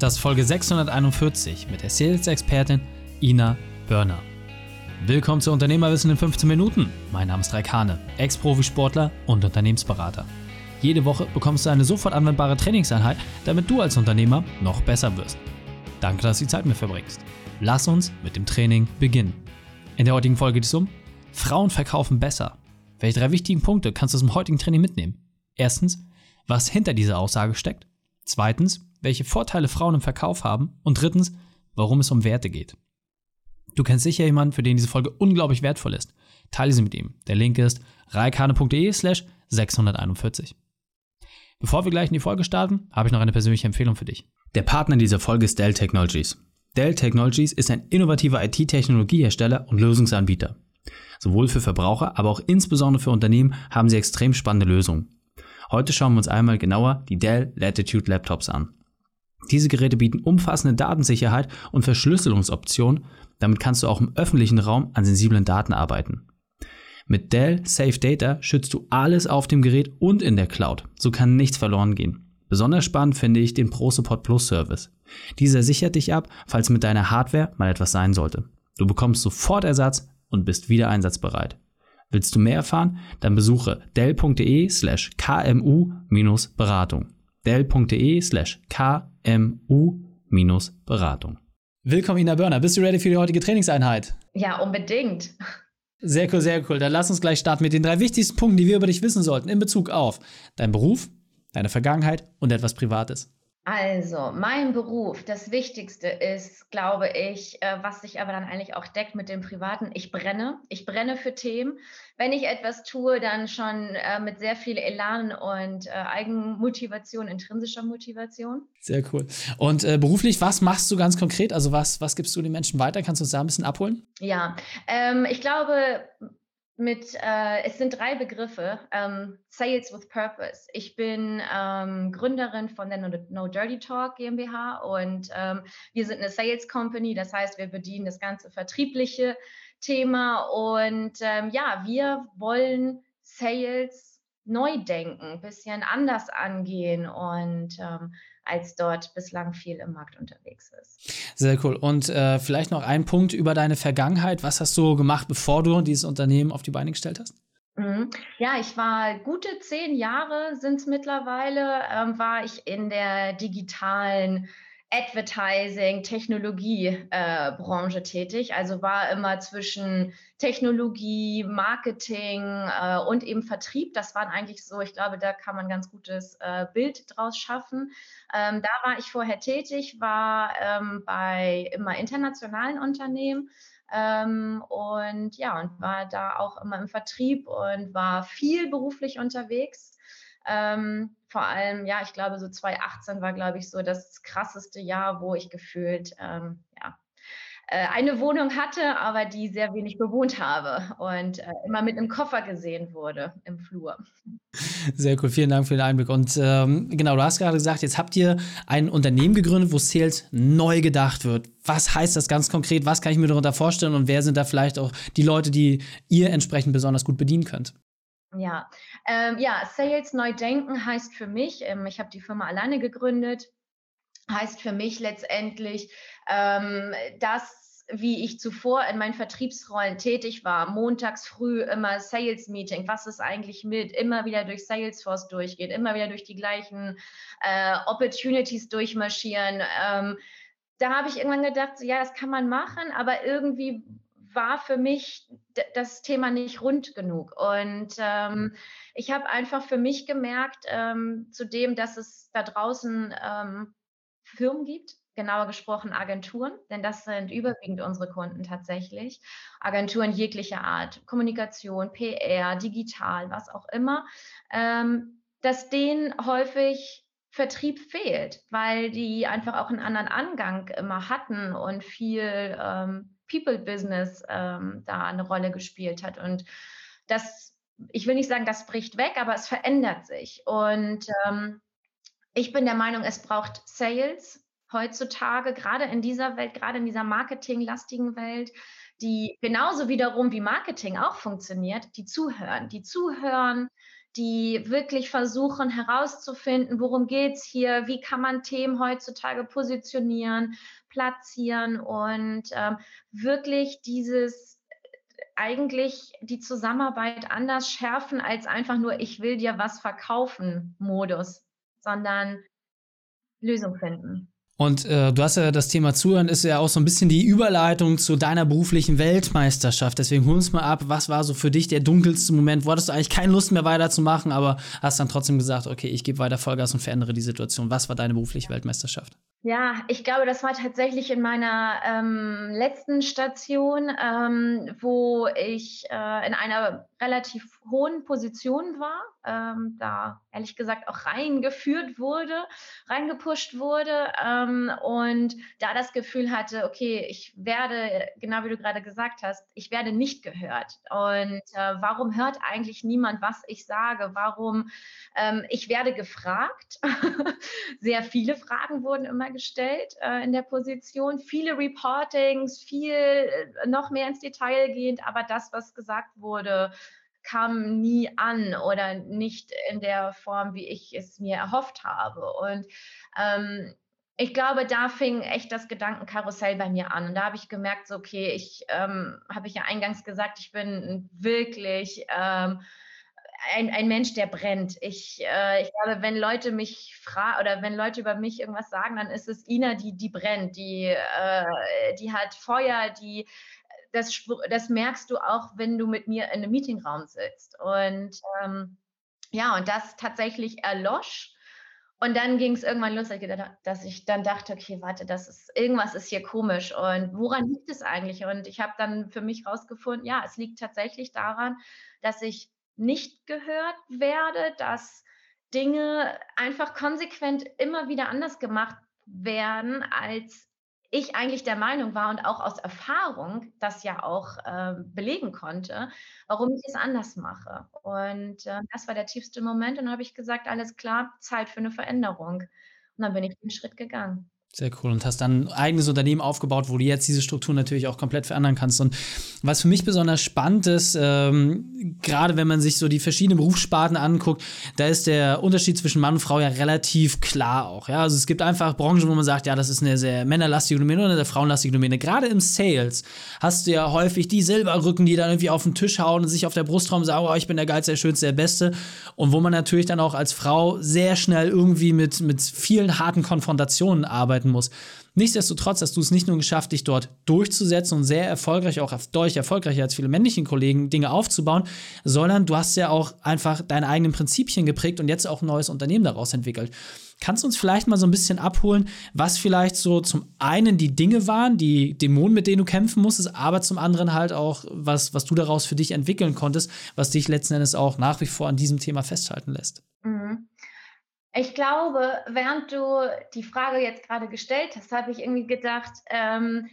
Das ist Folge 641 mit der Sales-Expertin Ina Börner. Willkommen zu Unternehmerwissen in 15 Minuten. Mein Name ist Raikane, Ex-Profisportler und Unternehmensberater. Jede Woche bekommst du eine sofort anwendbare Trainingseinheit, damit du als Unternehmer noch besser wirst. Danke, dass du die Zeit mit verbringst. Lass uns mit dem Training beginnen. In der heutigen Folge geht es um Frauen verkaufen besser. Welche drei wichtigen Punkte kannst du aus dem heutigen Training mitnehmen? Erstens, was hinter dieser Aussage steckt. Zweitens, welche Vorteile Frauen im Verkauf haben und drittens, warum es um Werte geht. Du kennst sicher jemanden, für den diese Folge unglaublich wertvoll ist. Teile sie mit ihm. Der Link ist reikane.de slash 641. Bevor wir gleich in die Folge starten, habe ich noch eine persönliche Empfehlung für dich. Der Partner dieser Folge ist Dell Technologies. Dell Technologies ist ein innovativer IT-Technologiehersteller und Lösungsanbieter. Sowohl für Verbraucher, aber auch insbesondere für Unternehmen haben sie extrem spannende Lösungen. Heute schauen wir uns einmal genauer die Dell Latitude Laptops an. Diese Geräte bieten umfassende Datensicherheit und Verschlüsselungsoptionen, damit kannst du auch im öffentlichen Raum an sensiblen Daten arbeiten. Mit Dell Safe Data schützt du alles auf dem Gerät und in der Cloud, so kann nichts verloren gehen. Besonders spannend finde ich den ProSupport Plus Service. Dieser sichert dich ab, falls mit deiner Hardware mal etwas sein sollte. Du bekommst sofort Ersatz und bist wieder einsatzbereit. Willst du mehr erfahren? Dann besuche dell.de slash kmu-beratung. dell.de slash kmu-beratung. Willkommen, Ina Börner. Bist du ready für die heutige Trainingseinheit? Ja, unbedingt. Sehr cool, sehr cool. Dann lass uns gleich starten mit den drei wichtigsten Punkten, die wir über dich wissen sollten in Bezug auf deinen Beruf, deine Vergangenheit und etwas Privates. Also, mein Beruf, das Wichtigste ist, glaube ich, äh, was sich aber dann eigentlich auch deckt mit dem Privaten. Ich brenne. Ich brenne für Themen. Wenn ich etwas tue, dann schon äh, mit sehr viel Elan und äh, Eigenmotivation, intrinsischer Motivation. Sehr cool. Und äh, beruflich, was machst du ganz konkret? Also, was, was gibst du den Menschen weiter? Kannst du uns da ein bisschen abholen? Ja, ähm, ich glaube, mit, äh, es sind drei Begriffe, ähm, Sales with Purpose. Ich bin ähm, Gründerin von der No Dirty Talk GmbH und ähm, wir sind eine Sales Company, das heißt, wir bedienen das ganze vertriebliche Thema und ähm, ja, wir wollen Sales neu denken, ein bisschen anders angehen und ähm, als dort bislang viel im Markt unterwegs ist. Sehr cool. Und äh, vielleicht noch ein Punkt über deine Vergangenheit. Was hast du gemacht, bevor du dieses Unternehmen auf die Beine gestellt hast? Mhm. Ja, ich war gute zehn Jahre sind es mittlerweile, ähm, war ich in der digitalen Advertising, Technologiebranche äh, tätig. Also war immer zwischen Technologie, Marketing äh, und eben Vertrieb. Das waren eigentlich so, ich glaube, da kann man ein ganz gutes äh, Bild draus schaffen. Ähm, da war ich vorher tätig, war ähm, bei immer internationalen Unternehmen. Ähm, und ja, und war da auch immer im Vertrieb und war viel beruflich unterwegs. Ähm, vor allem, ja, ich glaube, so 2018 war, glaube ich, so das krasseste Jahr, wo ich gefühlt, ähm, ja, äh, eine Wohnung hatte, aber die sehr wenig bewohnt habe und äh, immer mit einem Koffer gesehen wurde im Flur. Sehr cool, vielen Dank für den Einblick. Und ähm, genau, du hast gerade gesagt, jetzt habt ihr ein Unternehmen gegründet, wo Sales neu gedacht wird. Was heißt das ganz konkret? Was kann ich mir darunter vorstellen und wer sind da vielleicht auch die Leute, die ihr entsprechend besonders gut bedienen könnt? Ja, ähm, ja, Sales neu denken heißt für mich, ähm, ich habe die Firma alleine gegründet, heißt für mich letztendlich, ähm, dass wie ich zuvor in meinen Vertriebsrollen tätig war, montags früh immer Sales Meeting, was ist eigentlich mit, immer wieder durch Salesforce durchgehen, immer wieder durch die gleichen äh, Opportunities durchmarschieren. Ähm, da habe ich irgendwann gedacht, so, ja, das kann man machen, aber irgendwie war für mich das Thema nicht rund genug. Und ähm, ich habe einfach für mich gemerkt, ähm, zudem, dass es da draußen ähm, Firmen gibt, genauer gesprochen Agenturen, denn das sind überwiegend unsere Kunden tatsächlich. Agenturen jeglicher Art, Kommunikation, PR, digital, was auch immer, ähm, dass denen häufig Vertrieb fehlt, weil die einfach auch einen anderen Angang immer hatten und viel ähm, People-Business ähm, da eine Rolle gespielt hat. Und das, ich will nicht sagen, das bricht weg, aber es verändert sich. Und ähm, ich bin der Meinung, es braucht Sales heutzutage, gerade in dieser Welt, gerade in dieser marketinglastigen Welt, die genauso wiederum wie Marketing auch funktioniert, die zuhören, die zuhören, die wirklich versuchen herauszufinden, worum geht es hier, wie kann man Themen heutzutage positionieren, platzieren und ähm, wirklich dieses eigentlich die Zusammenarbeit anders schärfen als einfach nur ich will dir was verkaufen Modus, sondern Lösung finden. Und äh, du hast ja das Thema Zuhören, ist ja auch so ein bisschen die Überleitung zu deiner beruflichen Weltmeisterschaft. Deswegen hol uns mal ab, was war so für dich der dunkelste Moment? Wo hattest du eigentlich keine Lust mehr weiterzumachen, aber hast dann trotzdem gesagt, okay, ich gebe weiter Vollgas und verändere die Situation. Was war deine berufliche Weltmeisterschaft? Ja, ich glaube, das war tatsächlich in meiner ähm, letzten Station, ähm, wo ich äh, in einer relativ hohen Position war, ähm, da ehrlich gesagt auch reingeführt wurde, reingepusht wurde ähm, und da das Gefühl hatte, okay, ich werde, genau wie du gerade gesagt hast, ich werde nicht gehört. Und äh, warum hört eigentlich niemand, was ich sage? Warum? Ähm, ich werde gefragt. Sehr viele Fragen wurden immer gestellt äh, in der Position. Viele Reportings, viel äh, noch mehr ins Detail gehend, aber das, was gesagt wurde, kam nie an oder nicht in der Form, wie ich es mir erhofft habe. Und ähm, ich glaube, da fing echt das Gedankenkarussell bei mir an. Und da habe ich gemerkt, so, okay, ich ähm, habe ich ja eingangs gesagt, ich bin wirklich ähm, ein, ein Mensch, der brennt. Ich, äh, ich glaube, wenn Leute mich fragen oder wenn Leute über mich irgendwas sagen, dann ist es Ina, die, die brennt, die, äh, die hat Feuer, die das, das merkst du auch, wenn du mit mir in einem Meetingraum sitzt. Und ähm, ja, und das tatsächlich erlosch. Und dann ging es irgendwann los, dass ich dann dachte, okay, warte, das ist irgendwas ist hier komisch und woran liegt es eigentlich? Und ich habe dann für mich rausgefunden, ja, es liegt tatsächlich daran, dass ich nicht gehört werde, dass Dinge einfach konsequent immer wieder anders gemacht werden, als ich eigentlich der Meinung war und auch aus Erfahrung das ja auch äh, belegen konnte, warum ich es anders mache. Und äh, das war der tiefste Moment. Und dann habe ich gesagt, alles klar, Zeit für eine Veränderung. Und dann bin ich den Schritt gegangen. Sehr cool. Und hast dann ein eigenes Unternehmen aufgebaut, wo du jetzt diese Struktur natürlich auch komplett verändern kannst. Und was für mich besonders spannend ist, ähm, gerade wenn man sich so die verschiedenen Berufssparten anguckt, da ist der Unterschied zwischen Mann und Frau ja relativ klar auch. Ja? Also es gibt einfach Branchen, wo man sagt, ja, das ist eine sehr männerlastige Domäne oder eine frauenlastige Domäne. Gerade im Sales hast du ja häufig die Silberrücken, die dann irgendwie auf den Tisch hauen und sich auf der Brustraum sagen, oh, ich bin der geilste, der schönste, der beste. Und wo man natürlich dann auch als Frau sehr schnell irgendwie mit, mit vielen harten Konfrontationen arbeitet arbeiten muss. Nichtsdestotrotz hast du es nicht nur geschafft, dich dort durchzusetzen und sehr erfolgreich, auch deutlich erfolgreicher als viele männlichen Kollegen, Dinge aufzubauen, sondern du hast ja auch einfach deine eigenen Prinzipien geprägt und jetzt auch ein neues Unternehmen daraus entwickelt. Kannst du uns vielleicht mal so ein bisschen abholen, was vielleicht so zum einen die Dinge waren, die Dämonen, mit denen du kämpfen musstest, aber zum anderen halt auch, was, was du daraus für dich entwickeln konntest, was dich letzten Endes auch nach wie vor an diesem Thema festhalten lässt? Mhm. Ich glaube, während du die Frage jetzt gerade gestellt hast, habe ich irgendwie gedacht, ähm,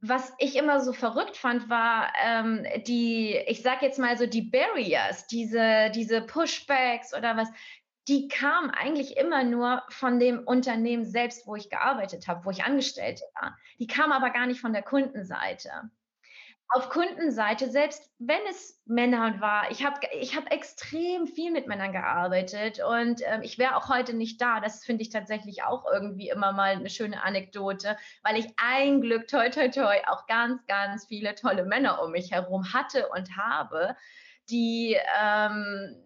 was ich immer so verrückt fand, war ähm, die, ich sag jetzt mal so die Barriers, diese, diese Pushbacks oder was, die kamen eigentlich immer nur von dem Unternehmen selbst, wo ich gearbeitet habe, wo ich Angestellte war. Die kamen aber gar nicht von der Kundenseite auf Kundenseite, selbst wenn es Männer war, ich habe ich hab extrem viel mit Männern gearbeitet und ähm, ich wäre auch heute nicht da. Das finde ich tatsächlich auch irgendwie immer mal eine schöne Anekdote, weil ich ein Glück, toi, toi, toi, auch ganz, ganz viele tolle Männer um mich herum hatte und habe, die, ähm,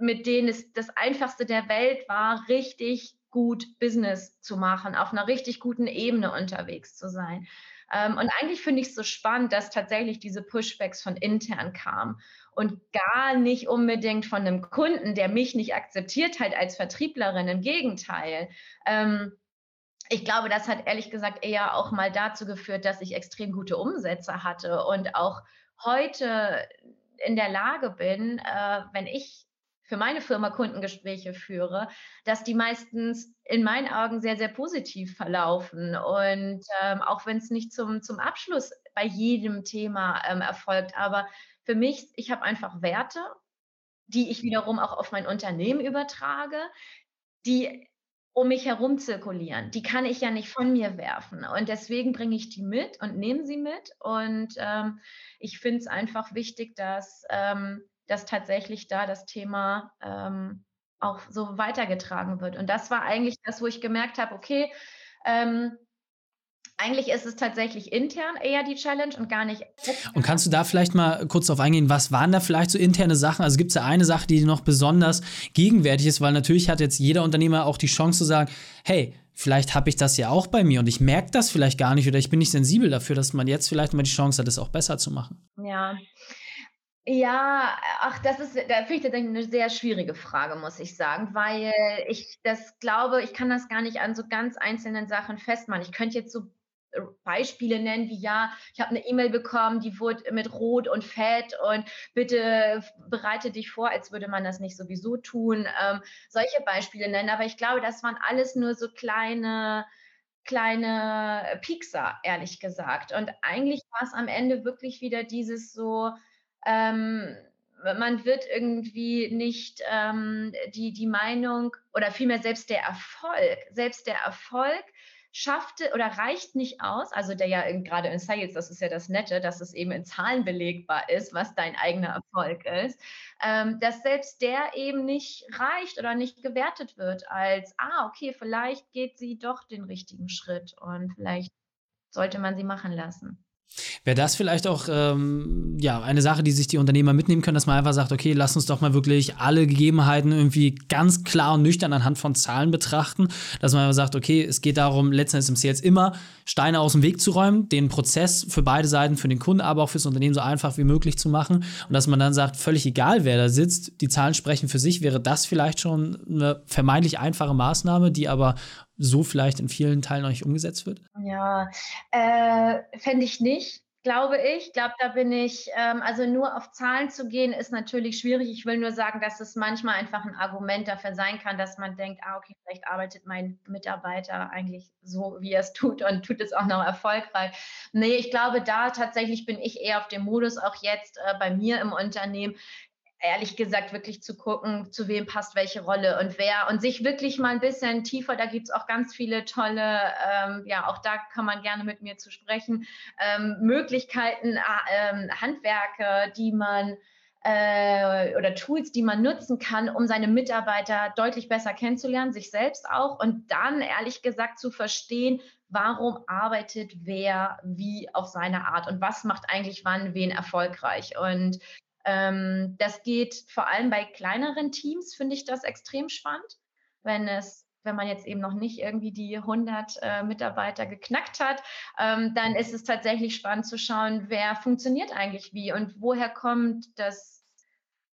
mit denen es das Einfachste der Welt war, richtig gut Business zu machen, auf einer richtig guten Ebene unterwegs zu sein. Ähm, und eigentlich finde ich es so spannend, dass tatsächlich diese Pushbacks von intern kamen und gar nicht unbedingt von einem Kunden, der mich nicht akzeptiert hat als Vertrieblerin. Im Gegenteil. Ähm, ich glaube, das hat ehrlich gesagt eher auch mal dazu geführt, dass ich extrem gute Umsätze hatte und auch heute in der Lage bin, äh, wenn ich für meine Firma Kundengespräche führe, dass die meistens in meinen Augen sehr, sehr positiv verlaufen. Und ähm, auch wenn es nicht zum, zum Abschluss bei jedem Thema ähm, erfolgt, aber für mich, ich habe einfach Werte, die ich wiederum auch auf mein Unternehmen übertrage, die um mich herum zirkulieren. Die kann ich ja nicht von mir werfen. Und deswegen bringe ich die mit und nehme sie mit. Und ähm, ich finde es einfach wichtig, dass ähm, dass tatsächlich da das Thema ähm, auch so weitergetragen wird. Und das war eigentlich das, wo ich gemerkt habe, okay, ähm, eigentlich ist es tatsächlich intern eher die Challenge und gar nicht. Und kannst du da vielleicht mal kurz darauf eingehen, was waren da vielleicht so interne Sachen? Also gibt es da eine Sache, die noch besonders gegenwärtig ist, weil natürlich hat jetzt jeder Unternehmer auch die Chance zu sagen, hey, vielleicht habe ich das ja auch bei mir und ich merke das vielleicht gar nicht oder ich bin nicht sensibel dafür, dass man jetzt vielleicht mal die Chance hat, es auch besser zu machen. Ja, ja, ach, das ist, da finde ich tatsächlich eine sehr schwierige Frage, muss ich sagen, weil ich das glaube, ich kann das gar nicht an so ganz einzelnen Sachen festmachen. Ich könnte jetzt so äh, Beispiele nennen, wie ja, ich habe eine E-Mail bekommen, die wurde mit Rot und Fett und bitte bereite dich vor, als würde man das nicht sowieso tun. Ähm, solche Beispiele nennen, aber ich glaube, das waren alles nur so kleine, kleine Piekser, ehrlich gesagt. Und eigentlich war es am Ende wirklich wieder dieses so, ähm, man wird irgendwie nicht ähm, die, die Meinung oder vielmehr selbst der Erfolg, selbst der Erfolg schaffte oder reicht nicht aus, also der ja gerade in Sales, das ist ja das Nette, dass es eben in Zahlen belegbar ist, was dein eigener Erfolg ist, ähm, dass selbst der eben nicht reicht oder nicht gewertet wird als, ah, okay, vielleicht geht sie doch den richtigen Schritt und vielleicht sollte man sie machen lassen. Wäre das vielleicht auch ähm, ja, eine Sache, die sich die Unternehmer mitnehmen können, dass man einfach sagt, okay, lass uns doch mal wirklich alle Gegebenheiten irgendwie ganz klar und nüchtern anhand von Zahlen betrachten, dass man einfach sagt, okay, es geht darum, letztendlich im Sales immer Steine aus dem Weg zu räumen, den Prozess für beide Seiten, für den Kunden, aber auch fürs Unternehmen so einfach wie möglich zu machen. Und dass man dann sagt, völlig egal, wer da sitzt, die Zahlen sprechen für sich, wäre das vielleicht schon eine vermeintlich einfache Maßnahme, die aber so vielleicht in vielen Teilen noch nicht umgesetzt wird? Ja, äh, fände ich nicht glaube ich. Ich glaube, da bin ich, ähm, also nur auf Zahlen zu gehen, ist natürlich schwierig. Ich will nur sagen, dass es manchmal einfach ein Argument dafür sein kann, dass man denkt, ah, okay, vielleicht arbeitet mein Mitarbeiter eigentlich so, wie er es tut und tut es auch noch erfolgreich. Nee, ich glaube, da tatsächlich bin ich eher auf dem Modus, auch jetzt äh, bei mir im Unternehmen ehrlich gesagt wirklich zu gucken, zu wem passt welche Rolle und wer und sich wirklich mal ein bisschen tiefer, da gibt es auch ganz viele tolle, ähm, ja, auch da kann man gerne mit mir zu sprechen, ähm, Möglichkeiten, äh, Handwerke, die man äh, oder Tools, die man nutzen kann, um seine Mitarbeiter deutlich besser kennenzulernen, sich selbst auch und dann ehrlich gesagt zu verstehen, warum arbeitet wer wie auf seine Art und was macht eigentlich wann wen erfolgreich. Und ähm, das geht vor allem bei kleineren Teams, finde ich das extrem spannend, wenn es wenn man jetzt eben noch nicht irgendwie die 100 äh, Mitarbeiter geknackt hat, ähm, dann ist es tatsächlich spannend zu schauen, wer funktioniert eigentlich wie und woher kommt das,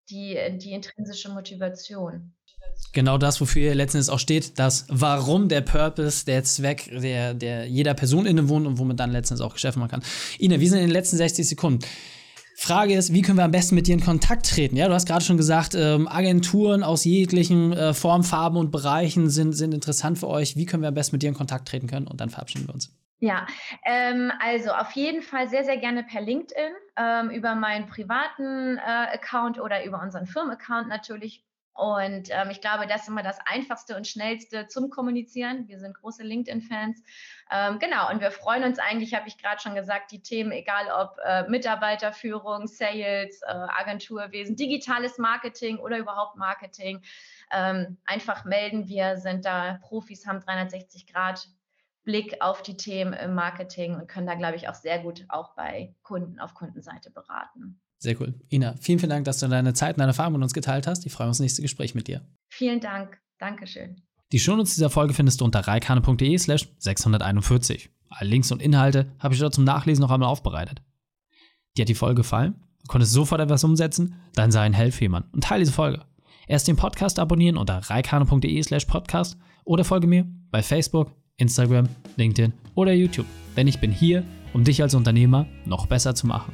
die, die intrinsische Motivation. Genau das, wofür ihr letztendlich auch steht, das Warum, der Purpose, der Zweck, der, der jeder Person innewohnt und womit dann letztendlich auch Geschäft machen kann. Ina, wir sind in den letzten 60 Sekunden. Frage ist, wie können wir am besten mit dir in Kontakt treten? Ja, du hast gerade schon gesagt, ähm, Agenturen aus jeglichen äh, Formen, Farben und Bereichen sind, sind interessant für euch. Wie können wir am besten mit dir in Kontakt treten können? Und dann verabschieden wir uns. Ja, ähm, also auf jeden Fall sehr, sehr gerne per LinkedIn, ähm, über meinen privaten äh, Account oder über unseren Firmenaccount natürlich. Und ähm, ich glaube, das ist immer das Einfachste und Schnellste zum Kommunizieren. Wir sind große LinkedIn-Fans. Ähm, genau, und wir freuen uns eigentlich, habe ich gerade schon gesagt, die Themen, egal ob äh, Mitarbeiterführung, Sales, äh, Agenturwesen, digitales Marketing oder überhaupt Marketing, ähm, einfach melden. Wir sind da Profis, haben 360 Grad Blick auf die Themen im Marketing und können da, glaube ich, auch sehr gut auch bei Kunden auf Kundenseite beraten. Sehr cool. Ina, vielen, vielen Dank, dass du deine Zeit und deine Erfahrungen mit uns geteilt hast. Ich freue mich aufs nächste Gespräch mit dir. Vielen Dank. Dankeschön. Die Shownotes dieser Folge findest du unter reikane.de slash 641. Alle Links und Inhalte habe ich dort zum Nachlesen noch einmal aufbereitet. Dir hat die Folge gefallen? Du konntest sofort etwas umsetzen? Dann sei ein Helfjemand und teile diese Folge. Erst den Podcast abonnieren unter reikane.de slash podcast oder folge mir bei Facebook, Instagram, LinkedIn oder YouTube. Denn ich bin hier, um dich als Unternehmer noch besser zu machen.